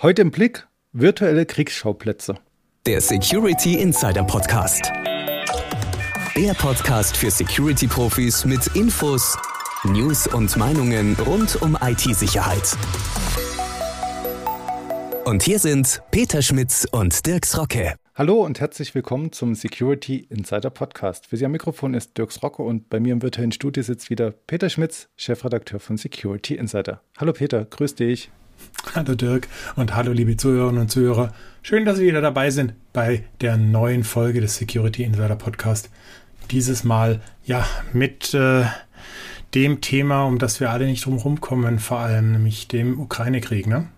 Heute im Blick virtuelle Kriegsschauplätze. Der Security Insider Podcast. Der Podcast für Security-Profis mit Infos, News und Meinungen rund um IT-Sicherheit. Und hier sind Peter Schmitz und Dirks Rocke. Hallo und herzlich willkommen zum Security Insider Podcast. Für Sie am Mikrofon ist Dirks Rocke und bei mir im virtuellen Studio sitzt wieder Peter Schmitz, Chefredakteur von Security Insider. Hallo Peter, grüß dich. Hallo Dirk und hallo liebe Zuhörerinnen und Zuhörer. Schön, dass Sie wieder dabei sind bei der neuen Folge des Security Insider Podcast. Dieses Mal ja mit äh, dem Thema, um das wir alle nicht drum kommen, vor allem nämlich dem Ukraine-Krieg, ne?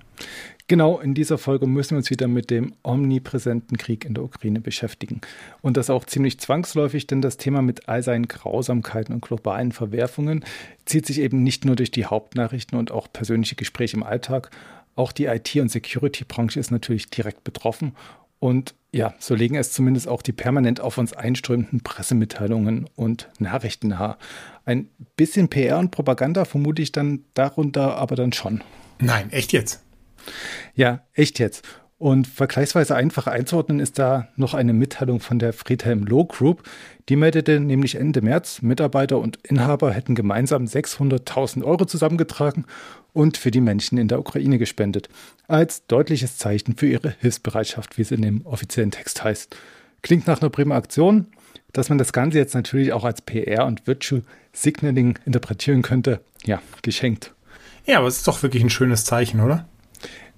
Genau, in dieser Folge müssen wir uns wieder mit dem omnipräsenten Krieg in der Ukraine beschäftigen. Und das auch ziemlich zwangsläufig, denn das Thema mit all seinen Grausamkeiten und globalen Verwerfungen zieht sich eben nicht nur durch die Hauptnachrichten und auch persönliche Gespräche im Alltag. Auch die IT- und Security-Branche ist natürlich direkt betroffen. Und ja, so legen es zumindest auch die permanent auf uns einströmenden Pressemitteilungen und Nachrichten nahe. Ein bisschen PR und Propaganda vermute ich dann darunter aber dann schon. Nein, echt jetzt? Ja, echt jetzt. Und vergleichsweise einfach einzuordnen ist da noch eine Mitteilung von der Friedhelm Loh Group. Die meldete nämlich Ende März, Mitarbeiter und Inhaber hätten gemeinsam 600.000 Euro zusammengetragen und für die Menschen in der Ukraine gespendet. Als deutliches Zeichen für ihre Hilfsbereitschaft, wie es in dem offiziellen Text heißt. Klingt nach einer prima Aktion. Dass man das Ganze jetzt natürlich auch als PR und Virtual Signaling interpretieren könnte, ja, geschenkt. Ja, aber es ist doch wirklich ein schönes Zeichen, oder?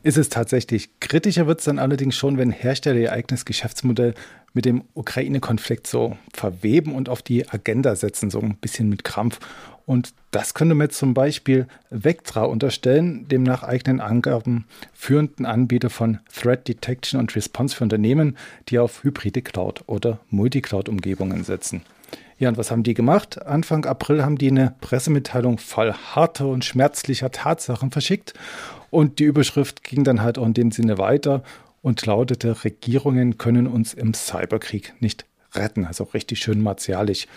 Ist es tatsächlich. Kritischer wird es dann allerdings schon, wenn Hersteller ihr eigenes Geschäftsmodell mit dem Ukraine-Konflikt so verweben und auf die Agenda setzen, so ein bisschen mit Krampf. Und das könnte man zum Beispiel Vectra unterstellen, dem nach eigenen Angaben führenden Anbieter von Threat Detection und Response für Unternehmen, die auf hybride Cloud- oder Multicloud-Umgebungen setzen. Ja, und was haben die gemacht? Anfang April haben die eine Pressemitteilung voll harter und schmerzlicher Tatsachen verschickt und die Überschrift ging dann halt auch in dem Sinne weiter und lautete, Regierungen können uns im Cyberkrieg nicht retten. Also richtig schön martialisch.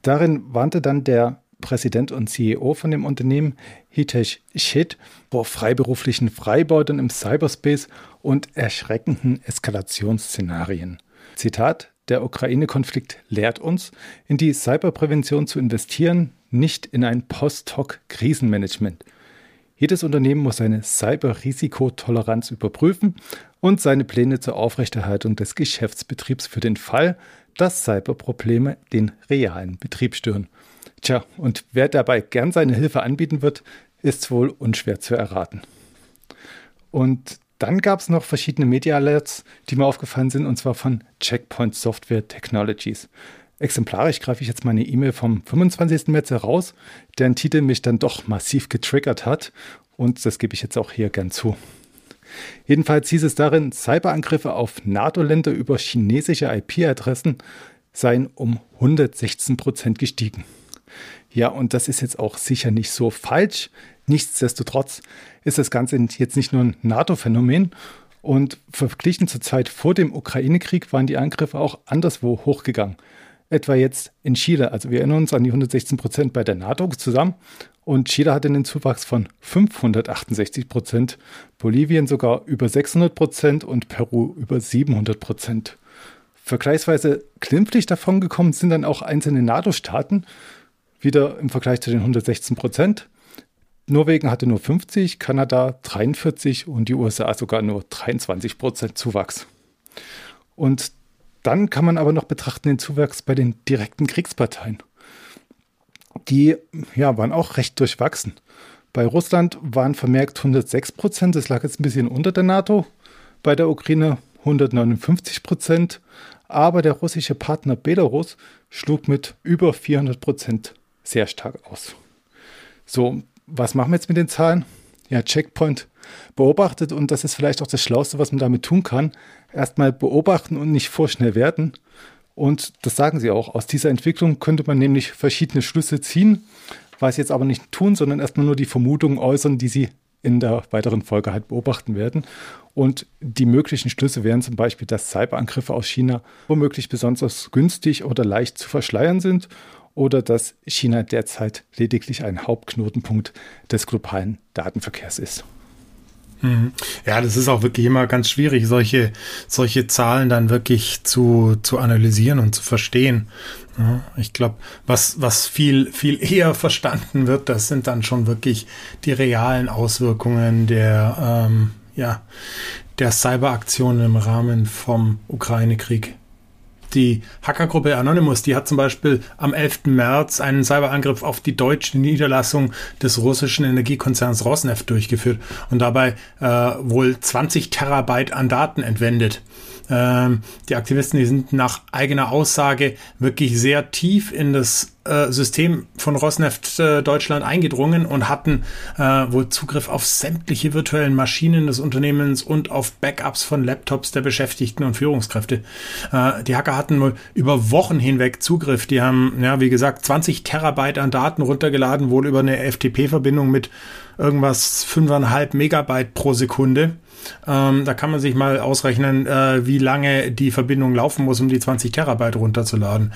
Darin warnte dann der Präsident und CEO von dem Unternehmen, Hitesh Shit, vor freiberuflichen Freibeutern im Cyberspace und erschreckenden Eskalationsszenarien. Zitat, der Ukraine-Konflikt lehrt uns, in die Cyberprävention zu investieren, nicht in ein Post-Hoc-Krisenmanagement. Jedes Unternehmen muss seine Cyber-Risikotoleranz überprüfen und seine Pläne zur Aufrechterhaltung des Geschäftsbetriebs für den Fall, dass Cyberprobleme den realen Betrieb stören. Tja, und wer dabei gern seine Hilfe anbieten wird, ist wohl unschwer zu erraten. Und dann gab es noch verschiedene Media Alerts, die mir aufgefallen sind, und zwar von Checkpoint Software Technologies. Exemplarisch greife ich jetzt meine E-Mail vom 25. März heraus, deren Titel mich dann doch massiv getriggert hat. Und das gebe ich jetzt auch hier gern zu. Jedenfalls hieß es darin, Cyberangriffe auf NATO-Länder über chinesische IP-Adressen seien um 116 Prozent gestiegen. Ja, und das ist jetzt auch sicher nicht so falsch. Nichtsdestotrotz ist das Ganze jetzt nicht nur ein NATO-Phänomen. Und verglichen zur Zeit vor dem Ukraine-Krieg waren die Angriffe auch anderswo hochgegangen etwa jetzt in Chile. Also wir erinnern uns an die 116 Prozent bei der NATO zusammen. Und Chile hatte einen Zuwachs von 568 Prozent, Bolivien sogar über 600 Prozent und Peru über 700 Prozent. Vergleichsweise glimpflich davon gekommen sind dann auch einzelne NATO-Staaten, wieder im Vergleich zu den 116 Prozent. Norwegen hatte nur 50, Kanada 43 und die USA sogar nur 23 Prozent Zuwachs. Und dann kann man aber noch betrachten den Zuwachs bei den direkten Kriegsparteien. Die ja, waren auch recht durchwachsen. Bei Russland waren vermerkt 106 Prozent, das lag jetzt ein bisschen unter der NATO. Bei der Ukraine 159 Prozent. Aber der russische Partner Belarus schlug mit über 400 Prozent sehr stark aus. So, was machen wir jetzt mit den Zahlen? Ja, Checkpoint beobachtet und das ist vielleicht auch das Schlauste, was man damit tun kann. Erstmal beobachten und nicht vorschnell werden. Und das sagen sie auch. Aus dieser Entwicklung könnte man nämlich verschiedene Schlüsse ziehen, was jetzt aber nicht tun, sondern erstmal nur die Vermutungen äußern, die sie in der weiteren Folge halt beobachten werden. Und die möglichen Schlüsse wären zum Beispiel, dass Cyberangriffe aus China womöglich besonders günstig oder leicht zu verschleiern sind oder dass China derzeit lediglich ein Hauptknotenpunkt des globalen Datenverkehrs ist. Mhm. Ja, das ist auch wirklich immer ganz schwierig, solche, solche Zahlen dann wirklich zu, zu analysieren und zu verstehen. Ich glaube, was, was viel, viel eher verstanden wird, das sind dann schon wirklich die realen Auswirkungen der, ähm, ja, der Cyberaktionen im Rahmen vom Ukraine-Krieg. Die Hackergruppe Anonymous, die hat zum Beispiel am 11. März einen Cyberangriff auf die deutsche Niederlassung des russischen Energiekonzerns Rosneft durchgeführt und dabei äh, wohl 20 Terabyte an Daten entwendet. Ähm, die Aktivisten, die sind nach eigener Aussage wirklich sehr tief in das äh, System von Rosneft äh, Deutschland eingedrungen und hatten äh, wohl Zugriff auf sämtliche virtuellen Maschinen des Unternehmens und auf Backups von Laptops der Beschäftigten und Führungskräfte. Die Hacker hatten wohl über Wochen hinweg Zugriff. Die haben, ja, wie gesagt, 20 Terabyte an Daten runtergeladen, wohl über eine FTP-Verbindung mit irgendwas 5,5 Megabyte pro Sekunde. Ähm, da kann man sich mal ausrechnen, äh, wie lange die Verbindung laufen muss, um die 20 Terabyte runterzuladen.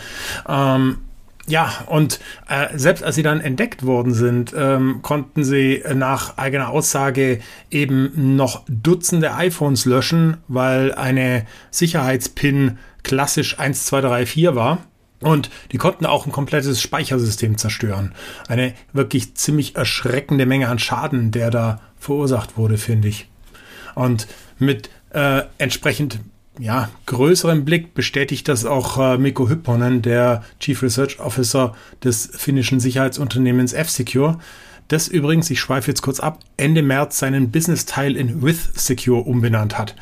Ähm, ja, und äh, selbst als sie dann entdeckt worden sind, ähm, konnten sie nach eigener Aussage eben noch Dutzende iPhones löschen, weil eine Sicherheitspin klassisch 1234 war. Und die konnten auch ein komplettes Speichersystem zerstören. Eine wirklich ziemlich erschreckende Menge an Schaden, der da verursacht wurde, finde ich. Und mit äh, entsprechend ja, größerem Blick bestätigt das auch äh, Mikko Hypponen, der Chief Research Officer des finnischen Sicherheitsunternehmens F-Secure, das übrigens, ich schweife jetzt kurz ab, Ende März seinen Business-Teil in With Secure umbenannt hat.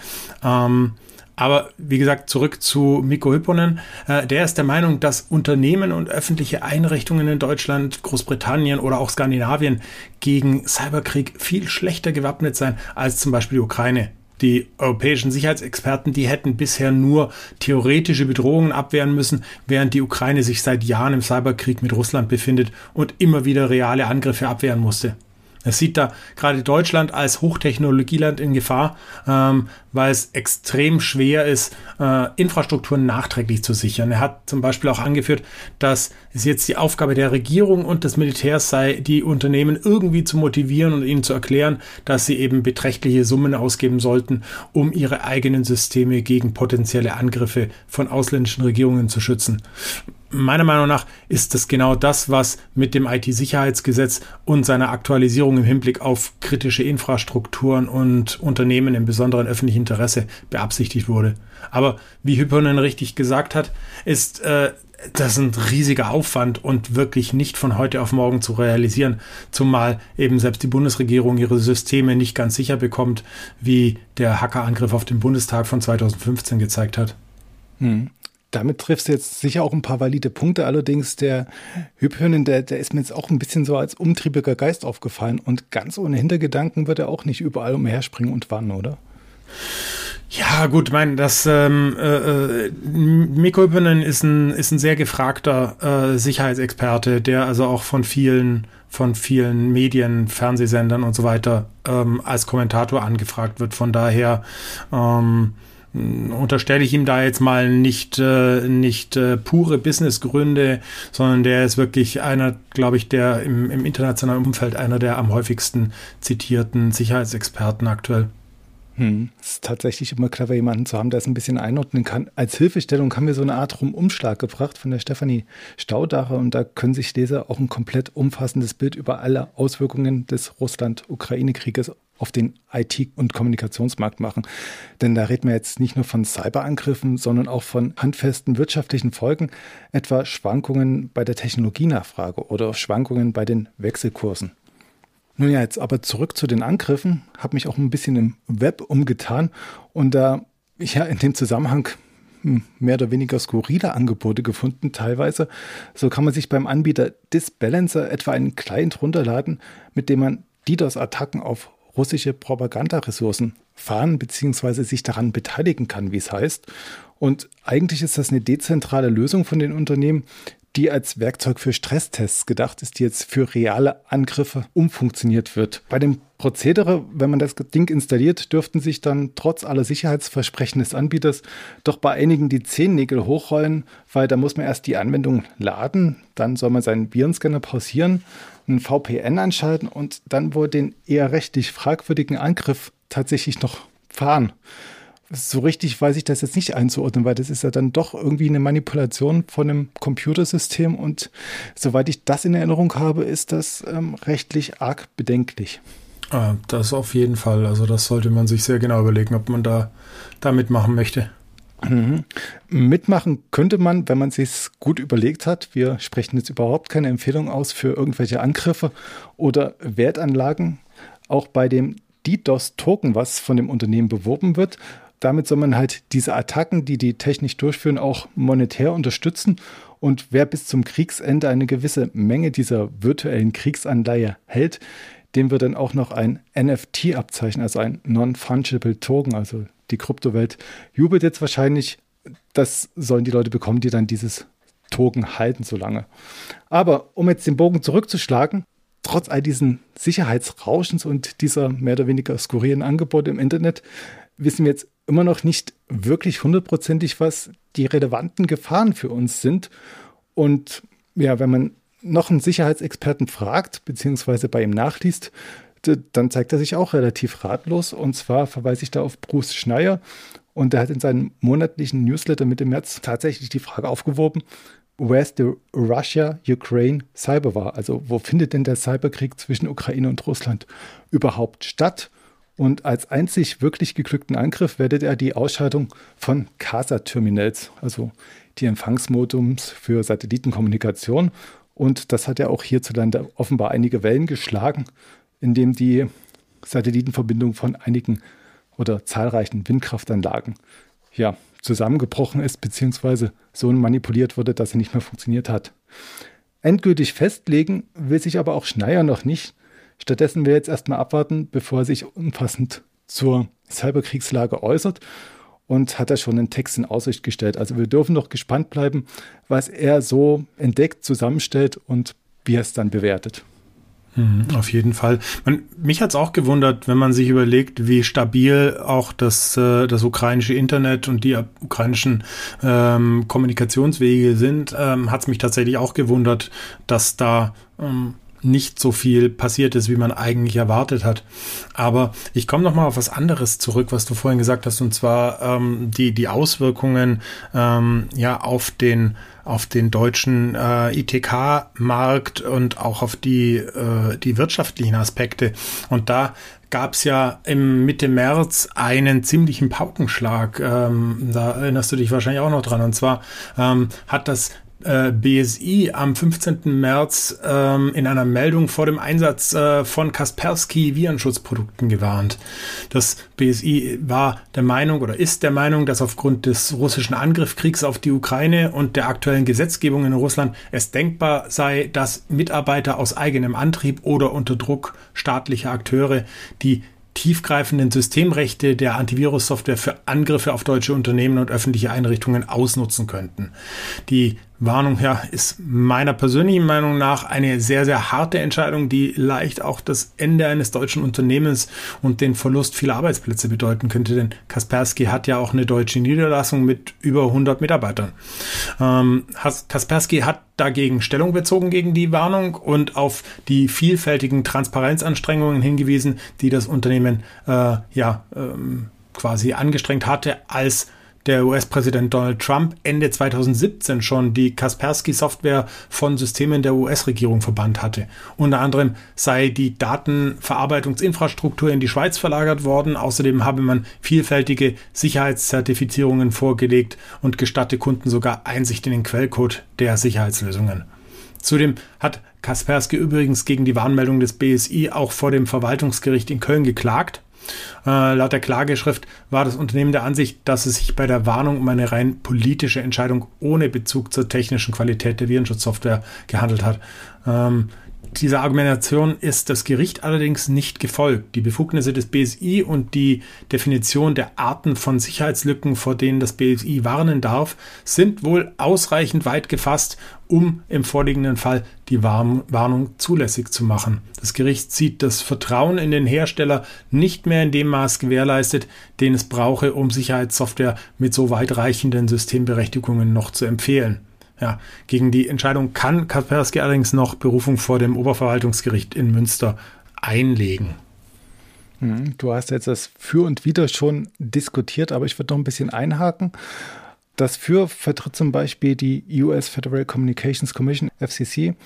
Ähm, aber wie gesagt, zurück zu Mikko Hypponen. Äh, der ist der Meinung, dass Unternehmen und öffentliche Einrichtungen in Deutschland, Großbritannien oder auch Skandinavien gegen Cyberkrieg viel schlechter gewappnet seien als zum Beispiel die Ukraine. Die europäischen Sicherheitsexperten, die hätten bisher nur theoretische Bedrohungen abwehren müssen, während die Ukraine sich seit Jahren im Cyberkrieg mit Russland befindet und immer wieder reale Angriffe abwehren musste. Es sieht da gerade Deutschland als Hochtechnologieland in Gefahr, ähm, weil es extrem schwer ist, äh, Infrastrukturen nachträglich zu sichern. Er hat zum Beispiel auch angeführt, dass es jetzt die Aufgabe der Regierung und des Militärs sei, die Unternehmen irgendwie zu motivieren und ihnen zu erklären, dass sie eben beträchtliche Summen ausgeben sollten, um ihre eigenen Systeme gegen potenzielle Angriffe von ausländischen Regierungen zu schützen meiner Meinung nach ist das genau das, was mit dem IT-Sicherheitsgesetz und seiner Aktualisierung im Hinblick auf kritische Infrastrukturen und Unternehmen im besonderen öffentlichen Interesse beabsichtigt wurde. Aber wie Hypponen richtig gesagt hat, ist äh, das ein riesiger Aufwand und wirklich nicht von heute auf morgen zu realisieren, zumal eben selbst die Bundesregierung ihre Systeme nicht ganz sicher bekommt, wie der Hackerangriff auf den Bundestag von 2015 gezeigt hat. Hm. Damit triffst du jetzt sicher auch ein paar valide Punkte. Allerdings der Hyphönen, der, der ist mir jetzt auch ein bisschen so als umtriebiger Geist aufgefallen. Und ganz ohne Hintergedanken wird er auch nicht überall umherspringen und wann, oder? Ja, gut, mein, das ähm, äh, äh Mikko Hyppönen ist ein, ist ein sehr gefragter äh, Sicherheitsexperte, der also auch von vielen von vielen Medien, Fernsehsendern und so weiter ähm, als Kommentator angefragt wird. Von daher ähm, unterstelle ich ihm da jetzt mal nicht, äh, nicht äh, pure Businessgründe, sondern der ist wirklich einer, glaube ich, der im, im internationalen Umfeld einer der am häufigsten zitierten Sicherheitsexperten aktuell. Hm. Es ist tatsächlich immer clever, jemanden zu haben, der es ein bisschen einordnen kann. Als Hilfestellung haben wir so eine Art Rumumschlag gebracht von der Stefanie Staudacher und da können sich Leser auch ein komplett umfassendes Bild über alle Auswirkungen des Russland-Ukraine-Krieges auf den IT- und Kommunikationsmarkt machen. Denn da reden wir jetzt nicht nur von Cyberangriffen, sondern auch von handfesten wirtschaftlichen Folgen, etwa Schwankungen bei der Technologienachfrage oder Schwankungen bei den Wechselkursen. Nun ja, jetzt aber zurück zu den Angriffen, habe mich auch ein bisschen im Web umgetan und da ich ja in dem Zusammenhang hm, mehr oder weniger skurrile Angebote gefunden, teilweise. So kann man sich beim Anbieter Disbalancer etwa einen Client runterladen, mit dem man DDoS-Attacken auf russische Propagandaressourcen fahren bzw. sich daran beteiligen kann, wie es heißt. Und eigentlich ist das eine dezentrale Lösung von den Unternehmen, die als Werkzeug für Stresstests gedacht ist, die jetzt für reale Angriffe umfunktioniert wird. Bei dem Prozedere, wenn man das Ding installiert, dürften sich dann trotz aller Sicherheitsversprechen des Anbieters doch bei einigen die Zehennägel hochrollen, weil da muss man erst die Anwendung laden, dann soll man seinen Virenscanner pausieren, ein VPN anschalten und dann wohl den eher rechtlich fragwürdigen Angriff tatsächlich noch fahren. So richtig weiß ich das jetzt nicht einzuordnen, weil das ist ja dann doch irgendwie eine Manipulation von einem Computersystem und soweit ich das in Erinnerung habe, ist das ähm, rechtlich arg bedenklich. Ah, das auf jeden Fall. Also das sollte man sich sehr genau überlegen, ob man da, da mitmachen möchte. Mhm. Mitmachen könnte man, wenn man sich gut überlegt hat. Wir sprechen jetzt überhaupt keine Empfehlung aus für irgendwelche Angriffe oder Wertanlagen. Auch bei dem DDoS-Token, was von dem Unternehmen beworben wird. Damit soll man halt diese Attacken, die die technisch durchführen, auch monetär unterstützen. Und wer bis zum Kriegsende eine gewisse Menge dieser virtuellen Kriegsanleihe hält, dem wird dann auch noch ein NFT abzeichnen, also ein Non-Fungible Token, also die Kryptowelt jubelt jetzt wahrscheinlich. Das sollen die Leute bekommen, die dann dieses Token halten so lange. Aber um jetzt den Bogen zurückzuschlagen, trotz all diesen Sicherheitsrauschens und dieser mehr oder weniger skurrilen Angebote im Internet, wissen wir jetzt immer noch nicht wirklich hundertprozentig, was die relevanten Gefahren für uns sind. Und ja, wenn man noch einen Sicherheitsexperten fragt, beziehungsweise bei ihm nachliest, dann zeigt er sich auch relativ ratlos. Und zwar verweise ich da auf Bruce Schneier. Und er hat in seinem monatlichen Newsletter Mitte März tatsächlich die Frage aufgeworfen, where's the Russia-Ukraine Cyber War? Also wo findet denn der Cyberkrieg zwischen Ukraine und Russland überhaupt statt? Und als einzig wirklich geglückten Angriff wertet er die Ausschaltung von CASA-Terminals, also die Empfangsmodums für Satellitenkommunikation. Und das hat ja auch hierzulande offenbar einige Wellen geschlagen in die Satellitenverbindung von einigen oder zahlreichen Windkraftanlagen ja, zusammengebrochen ist, beziehungsweise so manipuliert wurde, dass sie nicht mehr funktioniert hat. Endgültig festlegen will sich aber auch Schneier noch nicht. Stattdessen will er jetzt erstmal abwarten, bevor er sich umfassend zur Cyberkriegslage äußert und hat er schon einen Text in Aussicht gestellt. Also wir dürfen noch gespannt bleiben, was er so entdeckt, zusammenstellt und wie er es dann bewertet. Mhm, auf jeden Fall. Man, mich hat es auch gewundert, wenn man sich überlegt, wie stabil auch das, äh, das ukrainische Internet und die ukrainischen ähm, Kommunikationswege sind, ähm, hat es mich tatsächlich auch gewundert, dass da ähm, nicht so viel passiert ist, wie man eigentlich erwartet hat. Aber ich komme noch mal auf was anderes zurück, was du vorhin gesagt hast, und zwar ähm, die die Auswirkungen ähm, ja auf den auf den deutschen äh, ITK-Markt und auch auf die äh, die wirtschaftlichen Aspekte. Und da gab es ja im Mitte März einen ziemlichen Paukenschlag. Ähm, da erinnerst du dich wahrscheinlich auch noch dran. Und zwar ähm, hat das BSI am 15. März ähm, in einer Meldung vor dem Einsatz äh, von Kaspersky Virenschutzprodukten gewarnt. Das BSI war der Meinung oder ist der Meinung, dass aufgrund des russischen Angriffskriegs auf die Ukraine und der aktuellen Gesetzgebung in Russland es denkbar sei, dass Mitarbeiter aus eigenem Antrieb oder unter Druck staatlicher Akteure die tiefgreifenden Systemrechte der Antivirus-Software für Angriffe auf deutsche Unternehmen und öffentliche Einrichtungen ausnutzen könnten. Die Warnung ja, ist meiner persönlichen Meinung nach eine sehr, sehr harte Entscheidung, die leicht auch das Ende eines deutschen Unternehmens und den Verlust vieler Arbeitsplätze bedeuten könnte, denn Kaspersky hat ja auch eine deutsche Niederlassung mit über 100 Mitarbeitern. Ähm, Kaspersky hat dagegen Stellung bezogen gegen die Warnung und auf die vielfältigen Transparenzanstrengungen hingewiesen, die das Unternehmen äh, ja ähm, quasi angestrengt hatte, als der US-Präsident Donald Trump Ende 2017 schon die Kaspersky-Software von Systemen der US-Regierung verbannt hatte. Unter anderem sei die Datenverarbeitungsinfrastruktur in die Schweiz verlagert worden. Außerdem habe man vielfältige Sicherheitszertifizierungen vorgelegt und gestatte Kunden sogar Einsicht in den Quellcode der Sicherheitslösungen. Zudem hat Kaspersky übrigens gegen die Warnmeldung des BSI auch vor dem Verwaltungsgericht in Köln geklagt äh, laut der Klageschrift war das Unternehmen der Ansicht, dass es sich bei der Warnung um eine rein politische Entscheidung ohne Bezug zur technischen Qualität der Virenschutzsoftware gehandelt hat. Ähm, dieser Argumentation ist das Gericht allerdings nicht gefolgt. Die Befugnisse des BSI und die Definition der Arten von Sicherheitslücken, vor denen das BSI warnen darf, sind wohl ausreichend weit gefasst, um im vorliegenden Fall die Warnung zulässig zu machen. Das Gericht sieht das Vertrauen in den Hersteller nicht mehr in dem Maß gewährleistet, den es brauche, um Sicherheitssoftware mit so weitreichenden Systemberechtigungen noch zu empfehlen. Ja, gegen die Entscheidung kann Kaspersky allerdings noch Berufung vor dem Oberverwaltungsgericht in Münster einlegen. Hm, du hast jetzt das Für und Wider schon diskutiert, aber ich würde noch ein bisschen einhaken. Das Für vertritt zum Beispiel die US Federal Communications Commission, FCC,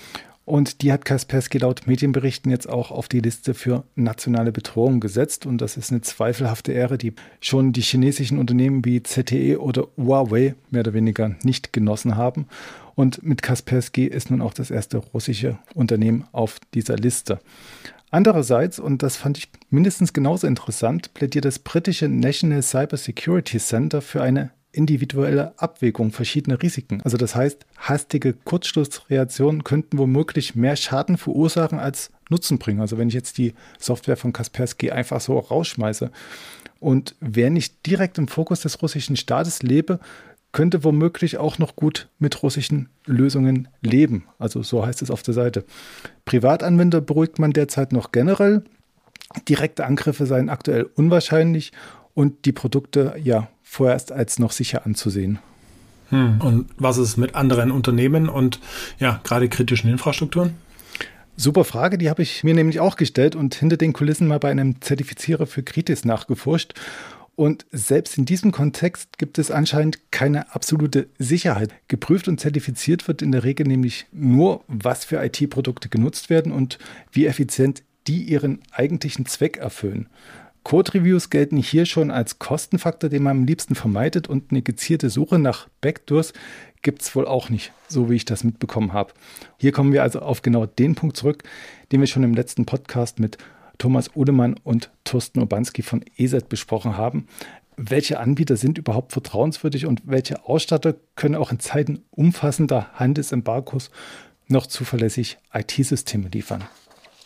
und die hat Kaspersky laut Medienberichten jetzt auch auf die Liste für nationale Bedrohung gesetzt. Und das ist eine zweifelhafte Ehre, die schon die chinesischen Unternehmen wie ZTE oder Huawei mehr oder weniger nicht genossen haben. Und mit Kaspersky ist nun auch das erste russische Unternehmen auf dieser Liste. Andererseits, und das fand ich mindestens genauso interessant, plädiert das britische National Cyber Security Center für eine individuelle Abwägung verschiedener Risiken. Also das heißt, hastige Kurzschlussreaktionen könnten womöglich mehr Schaden verursachen als Nutzen bringen. Also wenn ich jetzt die Software von Kaspersky einfach so rausschmeiße. Und wer nicht direkt im Fokus des russischen Staates lebe, könnte womöglich auch noch gut mit russischen Lösungen leben. Also so heißt es auf der Seite. Privatanwender beruhigt man derzeit noch generell. Direkte Angriffe seien aktuell unwahrscheinlich und die Produkte ja vorerst als noch sicher anzusehen. Hm. Und was ist mit anderen Unternehmen und ja, gerade kritischen Infrastrukturen? Super Frage, die habe ich mir nämlich auch gestellt und hinter den Kulissen mal bei einem Zertifizierer für Kritis nachgeforscht. Und selbst in diesem Kontext gibt es anscheinend keine absolute Sicherheit. Geprüft und zertifiziert wird in der Regel nämlich nur, was für IT-Produkte genutzt werden und wie effizient die ihren eigentlichen Zweck erfüllen. Code-Reviews gelten hier schon als Kostenfaktor, den man am liebsten vermeidet und eine gezielte Suche nach Backdoors gibt es wohl auch nicht, so wie ich das mitbekommen habe. Hier kommen wir also auf genau den Punkt zurück, den wir schon im letzten Podcast mit Thomas Udemann und Thorsten Obanski von ESET besprochen haben. Welche Anbieter sind überhaupt vertrauenswürdig und welche Ausstatter können auch in Zeiten umfassender Handelsembargos noch zuverlässig IT-Systeme liefern?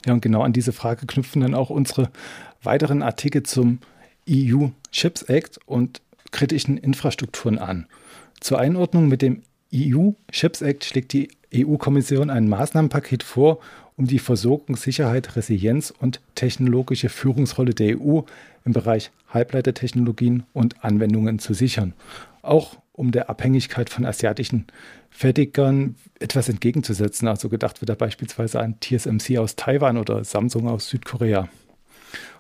Ja, und genau an diese Frage knüpfen dann auch unsere weiteren Artikel zum EU Chips Act und kritischen Infrastrukturen an. Zur Einordnung mit dem EU Chips Act schlägt die EU-Kommission ein Maßnahmenpaket vor, um die Versorgungssicherheit, Resilienz und technologische Führungsrolle der EU im Bereich Halbleitertechnologien und Anwendungen zu sichern. Auch um der Abhängigkeit von asiatischen Fertigern etwas entgegenzusetzen. Also gedacht wird da beispielsweise an TSMC aus Taiwan oder Samsung aus Südkorea.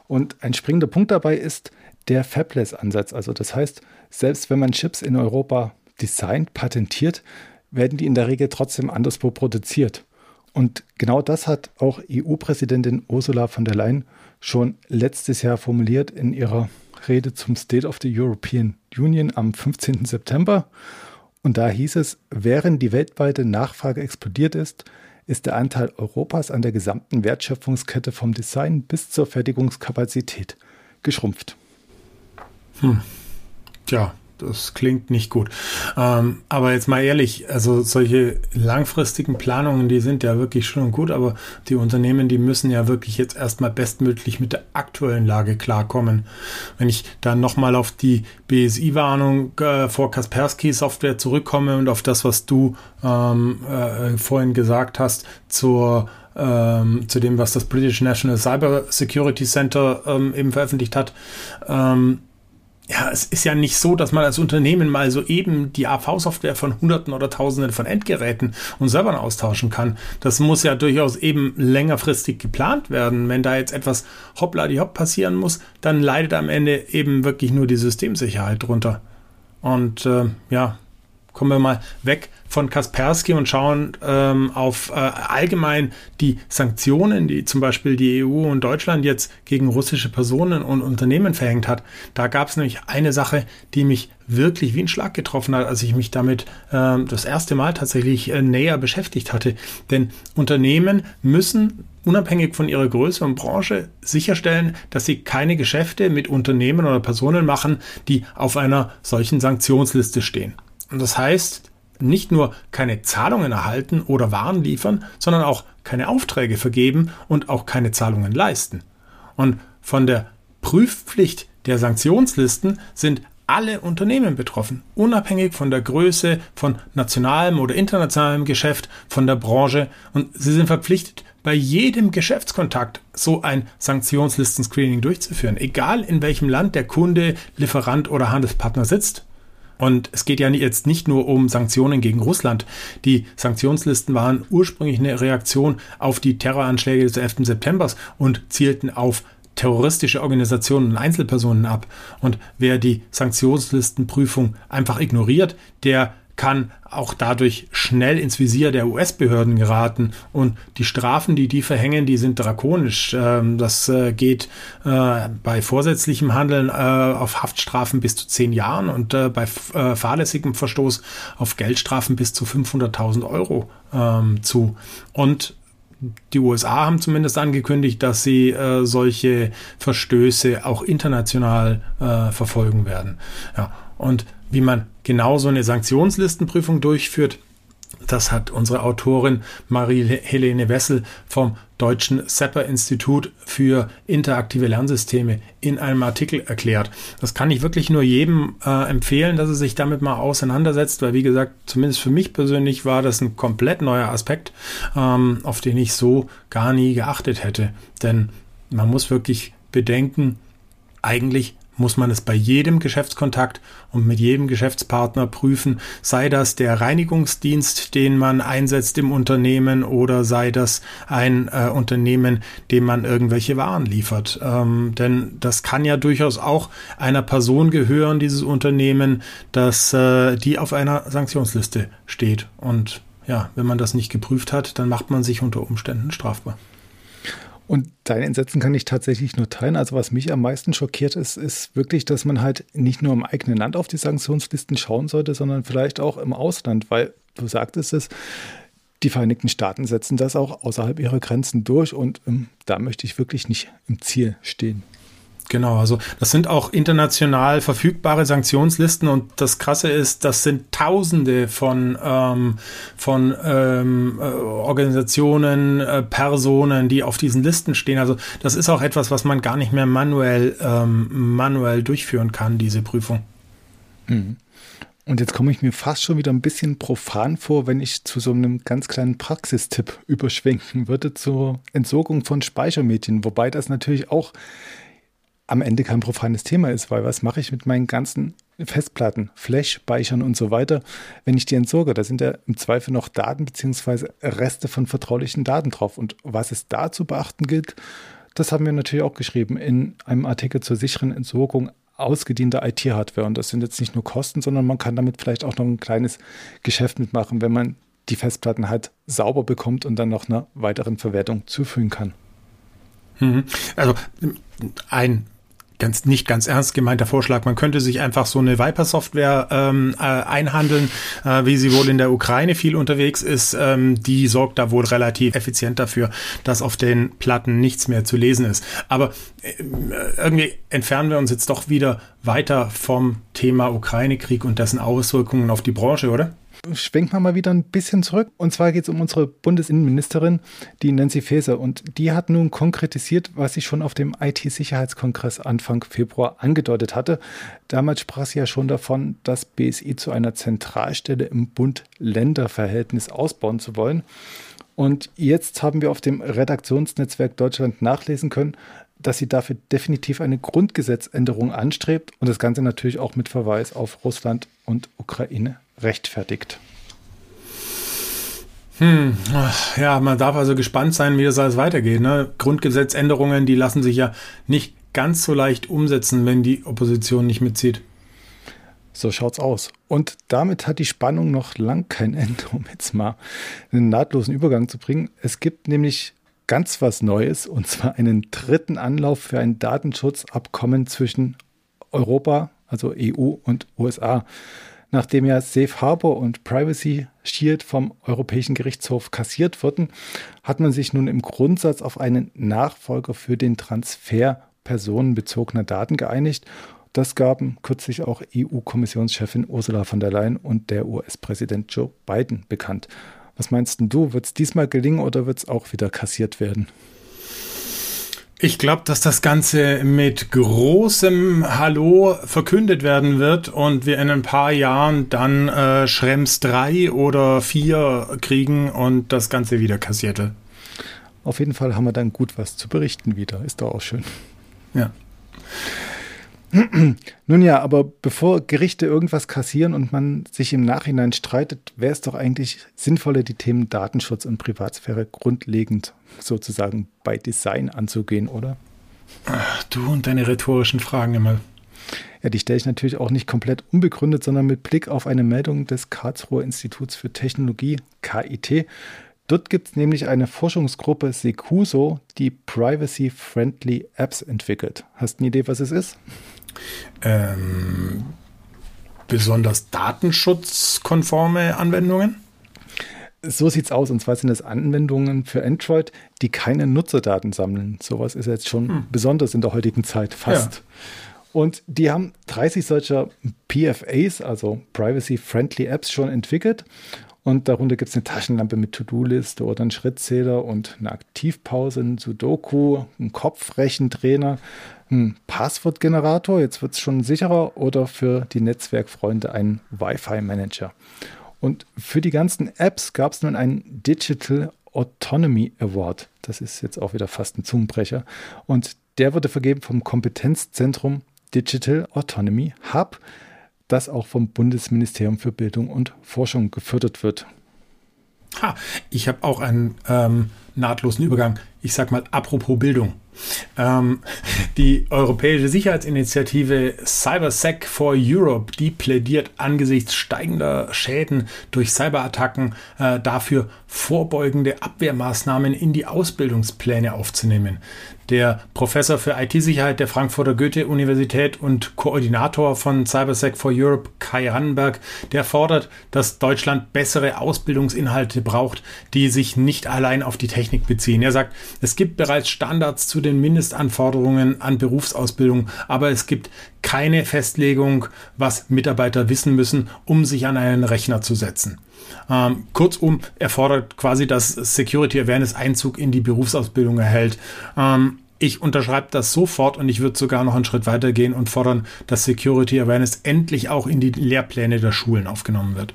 Und ein springender Punkt dabei ist der Fabless-Ansatz. Also das heißt, selbst wenn man Chips in Europa designt, patentiert, werden die in der Regel trotzdem anderswo produziert. Und genau das hat auch EU-Präsidentin Ursula von der Leyen schon letztes Jahr formuliert in ihrer Rede zum State of the European Union am 15. September. Und da hieß es, während die weltweite Nachfrage explodiert ist, ist der Anteil Europas an der gesamten Wertschöpfungskette vom Design bis zur Fertigungskapazität geschrumpft. Hm. Tja, das klingt nicht gut. Ähm, aber jetzt mal ehrlich, also solche langfristigen Planungen, die sind ja wirklich schön und gut, aber die Unternehmen, die müssen ja wirklich jetzt erstmal bestmöglich mit der aktuellen Lage klarkommen. Wenn ich dann nochmal auf die BSI-Warnung äh, vor Kaspersky Software zurückkomme und auf das, was du ähm, äh, vorhin gesagt hast zur ähm, zu dem, was das British National Cyber Security Center ähm, eben veröffentlicht hat, ähm, ja, es ist ja nicht so, dass man als Unternehmen mal so eben die AV-Software von Hunderten oder Tausenden von Endgeräten und Servern austauschen kann. Das muss ja durchaus eben längerfristig geplant werden. Wenn da jetzt etwas hoppla die hopp passieren muss, dann leidet am Ende eben wirklich nur die Systemsicherheit drunter. Und äh, ja, kommen wir mal weg von Kaspersky und schauen ähm, auf äh, allgemein die Sanktionen, die zum Beispiel die EU und Deutschland jetzt gegen russische Personen und Unternehmen verhängt hat. Da gab es nämlich eine Sache, die mich wirklich wie ein Schlag getroffen hat, als ich mich damit äh, das erste Mal tatsächlich äh, näher beschäftigt hatte. Denn Unternehmen müssen unabhängig von ihrer Größe und Branche sicherstellen, dass sie keine Geschäfte mit Unternehmen oder Personen machen, die auf einer solchen Sanktionsliste stehen. Und das heißt, nicht nur keine Zahlungen erhalten oder Waren liefern, sondern auch keine Aufträge vergeben und auch keine Zahlungen leisten. Und von der Prüfpflicht der Sanktionslisten sind alle Unternehmen betroffen, unabhängig von der Größe von nationalem oder internationalem Geschäft, von der Branche. Und sie sind verpflichtet, bei jedem Geschäftskontakt so ein Sanktionslisten-Screening durchzuführen, egal in welchem Land der Kunde, Lieferant oder Handelspartner sitzt. Und es geht ja jetzt nicht nur um Sanktionen gegen Russland. Die Sanktionslisten waren ursprünglich eine Reaktion auf die Terroranschläge des 11. September und zielten auf terroristische Organisationen und Einzelpersonen ab. Und wer die Sanktionslistenprüfung einfach ignoriert, der kann auch dadurch schnell ins Visier der US-Behörden geraten. Und die Strafen, die die verhängen, die sind drakonisch. Ähm, das äh, geht äh, bei vorsätzlichem Handeln äh, auf Haftstrafen bis zu zehn Jahren und bei fahrlässigem Verstoß auf Geldstrafen bis zu 500.000 Euro ähm, zu. Und die USA haben zumindest angekündigt, dass sie äh, solche Verstöße auch international äh, verfolgen werden. Ja, und wie man genau so eine Sanktionslistenprüfung durchführt, das hat unsere Autorin Marie-Helene Wessel vom Deutschen Sepper-Institut für interaktive Lernsysteme in einem Artikel erklärt. Das kann ich wirklich nur jedem äh, empfehlen, dass er sich damit mal auseinandersetzt, weil wie gesagt, zumindest für mich persönlich war das ein komplett neuer Aspekt, ähm, auf den ich so gar nie geachtet hätte. Denn man muss wirklich bedenken, eigentlich muss man es bei jedem Geschäftskontakt und mit jedem Geschäftspartner prüfen, sei das der Reinigungsdienst, den man einsetzt im Unternehmen oder sei das ein äh, Unternehmen, dem man irgendwelche Waren liefert. Ähm, denn das kann ja durchaus auch einer Person gehören, dieses Unternehmen, dass äh, die auf einer Sanktionsliste steht. Und ja, wenn man das nicht geprüft hat, dann macht man sich unter Umständen strafbar. Und dein Entsetzen kann ich tatsächlich nur teilen. Also was mich am meisten schockiert ist, ist wirklich, dass man halt nicht nur im eigenen Land auf die Sanktionslisten schauen sollte, sondern vielleicht auch im Ausland, weil du sagtest es, die Vereinigten Staaten setzen das auch außerhalb ihrer Grenzen durch und ähm, da möchte ich wirklich nicht im Ziel stehen. Genau, also das sind auch international verfügbare Sanktionslisten und das Krasse ist, das sind Tausende von, ähm, von ähm, äh, Organisationen, äh, Personen, die auf diesen Listen stehen. Also das ist auch etwas, was man gar nicht mehr manuell, ähm, manuell durchführen kann, diese Prüfung. Mhm. Und jetzt komme ich mir fast schon wieder ein bisschen profan vor, wenn ich zu so einem ganz kleinen Praxistipp überschwenken würde zur Entsorgung von Speichermedien, wobei das natürlich auch am Ende kein profanes Thema ist, weil was mache ich mit meinen ganzen Festplatten, Flash, Speichern und so weiter, wenn ich die entsorge? Da sind ja im Zweifel noch Daten bzw. Reste von vertraulichen Daten drauf. Und was es da zu beachten gilt, das haben wir natürlich auch geschrieben in einem Artikel zur sicheren Entsorgung ausgedienter IT-Hardware. Und das sind jetzt nicht nur Kosten, sondern man kann damit vielleicht auch noch ein kleines Geschäft mitmachen, wenn man die Festplatten halt sauber bekommt und dann noch einer weiteren Verwertung zufügen kann. Mhm. Also ein ganz nicht ganz ernst gemeinter Vorschlag. Man könnte sich einfach so eine Viper-Software ähm, äh, einhandeln, äh, wie sie wohl in der Ukraine viel unterwegs ist. Ähm, die sorgt da wohl relativ effizient dafür, dass auf den Platten nichts mehr zu lesen ist. Aber äh, irgendwie entfernen wir uns jetzt doch wieder weiter vom Thema Ukraine-Krieg und dessen Auswirkungen auf die Branche, oder? Schwenken wir mal wieder ein bisschen zurück. Und zwar geht es um unsere Bundesinnenministerin, die Nancy Faeser. Und die hat nun konkretisiert, was ich schon auf dem IT-Sicherheitskongress Anfang Februar angedeutet hatte. Damals sprach sie ja schon davon, das BSI zu einer Zentralstelle im Bund-Länder-Verhältnis ausbauen zu wollen. Und jetzt haben wir auf dem Redaktionsnetzwerk Deutschland nachlesen können, dass sie dafür definitiv eine Grundgesetzänderung anstrebt und das Ganze natürlich auch mit Verweis auf Russland und Ukraine rechtfertigt. Hm, ja, man darf also gespannt sein, wie das alles weitergeht. Ne? Grundgesetzänderungen, die lassen sich ja nicht ganz so leicht umsetzen, wenn die Opposition nicht mitzieht. So schaut's aus. Und damit hat die Spannung noch lang kein Ende, um jetzt mal einen nahtlosen Übergang zu bringen. Es gibt nämlich ganz was Neues und zwar einen dritten Anlauf für ein Datenschutzabkommen zwischen Europa, also EU und USA. Nachdem ja Safe Harbor und Privacy Shield vom Europäischen Gerichtshof kassiert wurden, hat man sich nun im Grundsatz auf einen Nachfolger für den Transfer personenbezogener Daten geeinigt. Das gaben kürzlich auch EU-Kommissionschefin Ursula von der Leyen und der US-Präsident Joe Biden bekannt. Was meinst du, wird es diesmal gelingen oder wird es auch wieder kassiert werden? Ich glaube, dass das Ganze mit großem Hallo verkündet werden wird und wir in ein paar Jahren dann äh, Schrems 3 oder 4 kriegen und das Ganze wieder kassiert wird. Auf jeden Fall haben wir dann gut was zu berichten wieder. Ist doch auch schön. Ja. Nun ja, aber bevor Gerichte irgendwas kassieren und man sich im Nachhinein streitet, wäre es doch eigentlich sinnvoller, die Themen Datenschutz und Privatsphäre grundlegend sozusagen bei Design anzugehen, oder? Ach, du und deine rhetorischen Fragen immer. Ja, die stelle ich natürlich auch nicht komplett unbegründet, sondern mit Blick auf eine Meldung des Karlsruher Instituts für Technologie, KIT. Dort gibt es nämlich eine Forschungsgruppe Secuso, die Privacy-Friendly Apps entwickelt. Hast du eine Idee, was es ist? Ähm, besonders datenschutzkonforme Anwendungen? So sieht es aus. Und zwar sind es Anwendungen für Android, die keine Nutzerdaten sammeln. Sowas ist jetzt schon hm. besonders in der heutigen Zeit fast. Ja. Und die haben 30 solcher PFAs, also Privacy-Friendly Apps, schon entwickelt. Und darunter gibt es eine Taschenlampe mit To-Do-Liste oder einen Schrittzähler und eine Aktivpause, ein Sudoku, einen Kopfrechentrainer, ein Passwortgenerator, jetzt wird es schon sicherer, oder für die Netzwerkfreunde einen Wi-Fi-Manager. Und für die ganzen Apps gab es nun einen Digital Autonomy Award. Das ist jetzt auch wieder fast ein Zungenbrecher. Und der wurde vergeben vom Kompetenzzentrum Digital Autonomy Hub, das auch vom Bundesministerium für Bildung und Forschung gefördert wird. Ha, ich habe auch einen ähm, nahtlosen Übergang. Ich sage mal, apropos Bildung. Ähm, die Europäische Sicherheitsinitiative CyberSec for Europe, die plädiert angesichts steigender Schäden durch Cyberattacken äh, dafür, vorbeugende Abwehrmaßnahmen in die Ausbildungspläne aufzunehmen. Der Professor für IT-Sicherheit der Frankfurter Goethe-Universität und Koordinator von CyberSec for Europe, Kai Rannenberg, der fordert, dass Deutschland bessere Ausbildungsinhalte braucht, die sich nicht allein auf die Technik beziehen. Er sagt, es gibt bereits Standards zu den Mindestanforderungen an Berufsausbildung, aber es gibt keine Festlegung, was Mitarbeiter wissen müssen, um sich an einen Rechner zu setzen. Ähm, kurzum, er fordert quasi, dass Security Awareness Einzug in die Berufsausbildung erhält. Ähm, ich unterschreibe das sofort und ich würde sogar noch einen Schritt weiter gehen und fordern, dass Security Awareness endlich auch in die Lehrpläne der Schulen aufgenommen wird.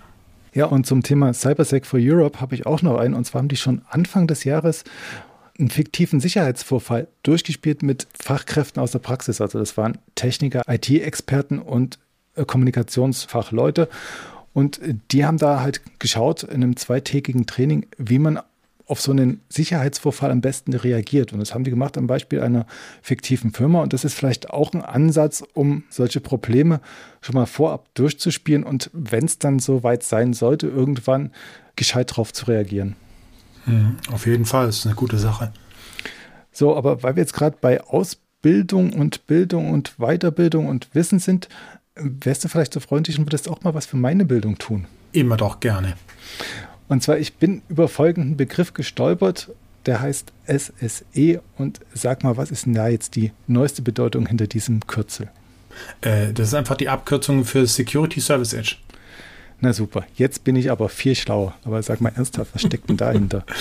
Ja, und zum Thema CyberSec for Europe habe ich auch noch einen. Und zwar haben die schon Anfang des Jahres einen fiktiven Sicherheitsvorfall durchgespielt mit Fachkräften aus der Praxis. Also das waren Techniker, IT-Experten und äh, Kommunikationsfachleute. Und die haben da halt geschaut in einem zweitägigen Training, wie man auf so einen Sicherheitsvorfall am besten reagiert. Und das haben die gemacht am Beispiel einer fiktiven Firma. Und das ist vielleicht auch ein Ansatz, um solche Probleme schon mal vorab durchzuspielen und wenn es dann so weit sein sollte, irgendwann gescheit darauf zu reagieren. Mhm, auf jeden Fall, das ist eine gute Sache. So, aber weil wir jetzt gerade bei Ausbildung und Bildung und Weiterbildung und Wissen sind, wärst du vielleicht so freundlich und würdest auch mal was für meine Bildung tun? Immer doch gerne. Und zwar, ich bin über folgenden Begriff gestolpert, der heißt SSE. Und sag mal, was ist denn da jetzt die neueste Bedeutung hinter diesem Kürzel? Äh, das ist einfach die Abkürzung für Security Service Edge. Na super, jetzt bin ich aber viel schlauer. Aber sag mal ernsthaft, was steckt denn dahinter?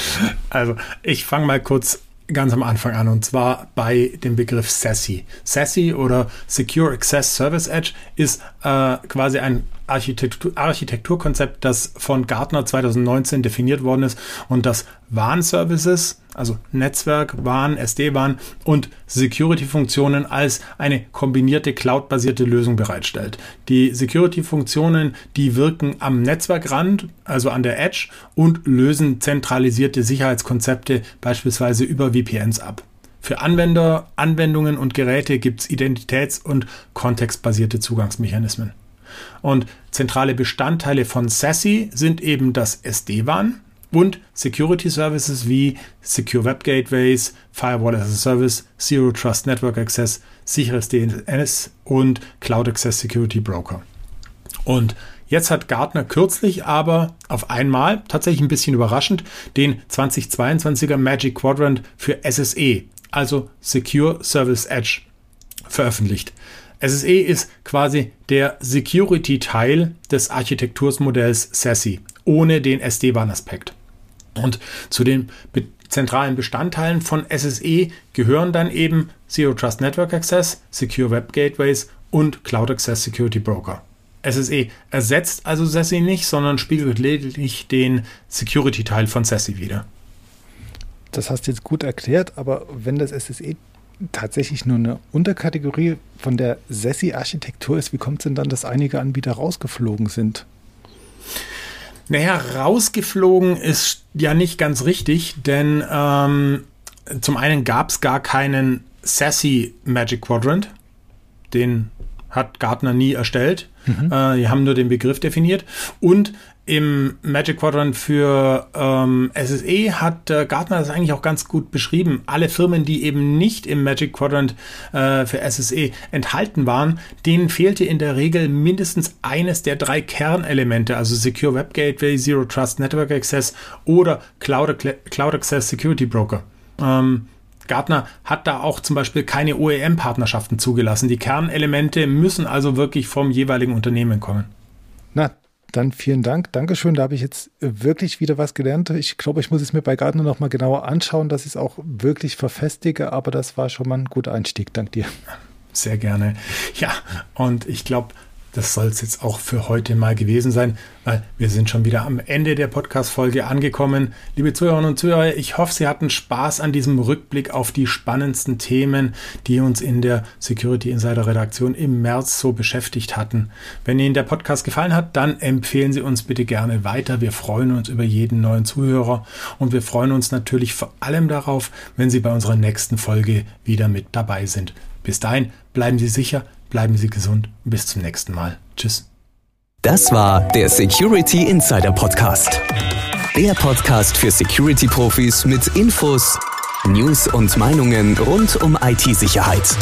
Also, ich fange mal kurz ganz am Anfang an und zwar bei dem Begriff SASE. SASE oder Secure Access Service Edge ist äh, quasi ein Architektur, Architekturkonzept, das von Gartner 2019 definiert worden ist und das WAN-Services, also Netzwerk, WAN, SD-WAN und Security-Funktionen als eine kombinierte cloud-basierte Lösung bereitstellt. Die Security-Funktionen, die wirken am Netzwerkrand, also an der Edge und lösen zentralisierte Sicherheitskonzepte beispielsweise über VPNs ab. Für Anwender, Anwendungen und Geräte gibt es identitäts- und kontextbasierte Zugangsmechanismen. Und zentrale Bestandteile von SASE sind eben das SD-WAN und Security Services wie Secure Web Gateways, Firewall as a Service, Zero Trust Network Access, sicheres DNS und Cloud Access Security Broker. Und Jetzt hat Gartner kürzlich aber auf einmal, tatsächlich ein bisschen überraschend, den 2022er Magic Quadrant für SSE, also Secure Service Edge, veröffentlicht. SSE ist quasi der Security-Teil des Architektursmodells SASE, ohne den SD-WAN-Aspekt. Und zu den be zentralen Bestandteilen von SSE gehören dann eben Zero Trust Network Access, Secure Web Gateways und Cloud Access Security Broker. SSE ersetzt also SASE nicht, sondern spiegelt lediglich den Security-Teil von SASE wieder. Das hast du jetzt gut erklärt, aber wenn das SSE tatsächlich nur eine Unterkategorie von der SESI-Architektur ist, wie kommt es denn dann, dass einige Anbieter rausgeflogen sind? Naja, rausgeflogen ist ja nicht ganz richtig, denn ähm, zum einen gab es gar keinen SASE Magic Quadrant. Den hat Gartner nie erstellt. Mhm. Äh, die haben nur den Begriff definiert. Und im Magic Quadrant für ähm, SSE hat äh, Gartner das eigentlich auch ganz gut beschrieben. Alle Firmen, die eben nicht im Magic Quadrant äh, für SSE enthalten waren, denen fehlte in der Regel mindestens eines der drei Kernelemente, also Secure Web Gateway, Zero Trust Network Access oder Cloud, Cloud Access Security Broker. Ähm, Gartner hat da auch zum Beispiel keine OEM-Partnerschaften zugelassen. Die Kernelemente müssen also wirklich vom jeweiligen Unternehmen kommen. Na, dann vielen Dank. Dankeschön. Da habe ich jetzt wirklich wieder was gelernt. Ich glaube, ich muss es mir bei Gartner nochmal genauer anschauen, dass ich es auch wirklich verfestige. Aber das war schon mal ein guter Einstieg. Dank dir. Sehr gerne. Ja, und ich glaube, das soll es jetzt auch für heute mal gewesen sein, weil wir sind schon wieder am Ende der Podcast-Folge angekommen. Liebe Zuhörerinnen und Zuhörer, ich hoffe, Sie hatten Spaß an diesem Rückblick auf die spannendsten Themen, die uns in der Security Insider Redaktion im März so beschäftigt hatten. Wenn Ihnen der Podcast gefallen hat, dann empfehlen Sie uns bitte gerne weiter. Wir freuen uns über jeden neuen Zuhörer und wir freuen uns natürlich vor allem darauf, wenn Sie bei unserer nächsten Folge wieder mit dabei sind. Bis dahin, bleiben Sie sicher, Bleiben Sie gesund. Bis zum nächsten Mal. Tschüss. Das war der Security Insider Podcast. Der Podcast für Security-Profis mit Infos, News und Meinungen rund um IT-Sicherheit.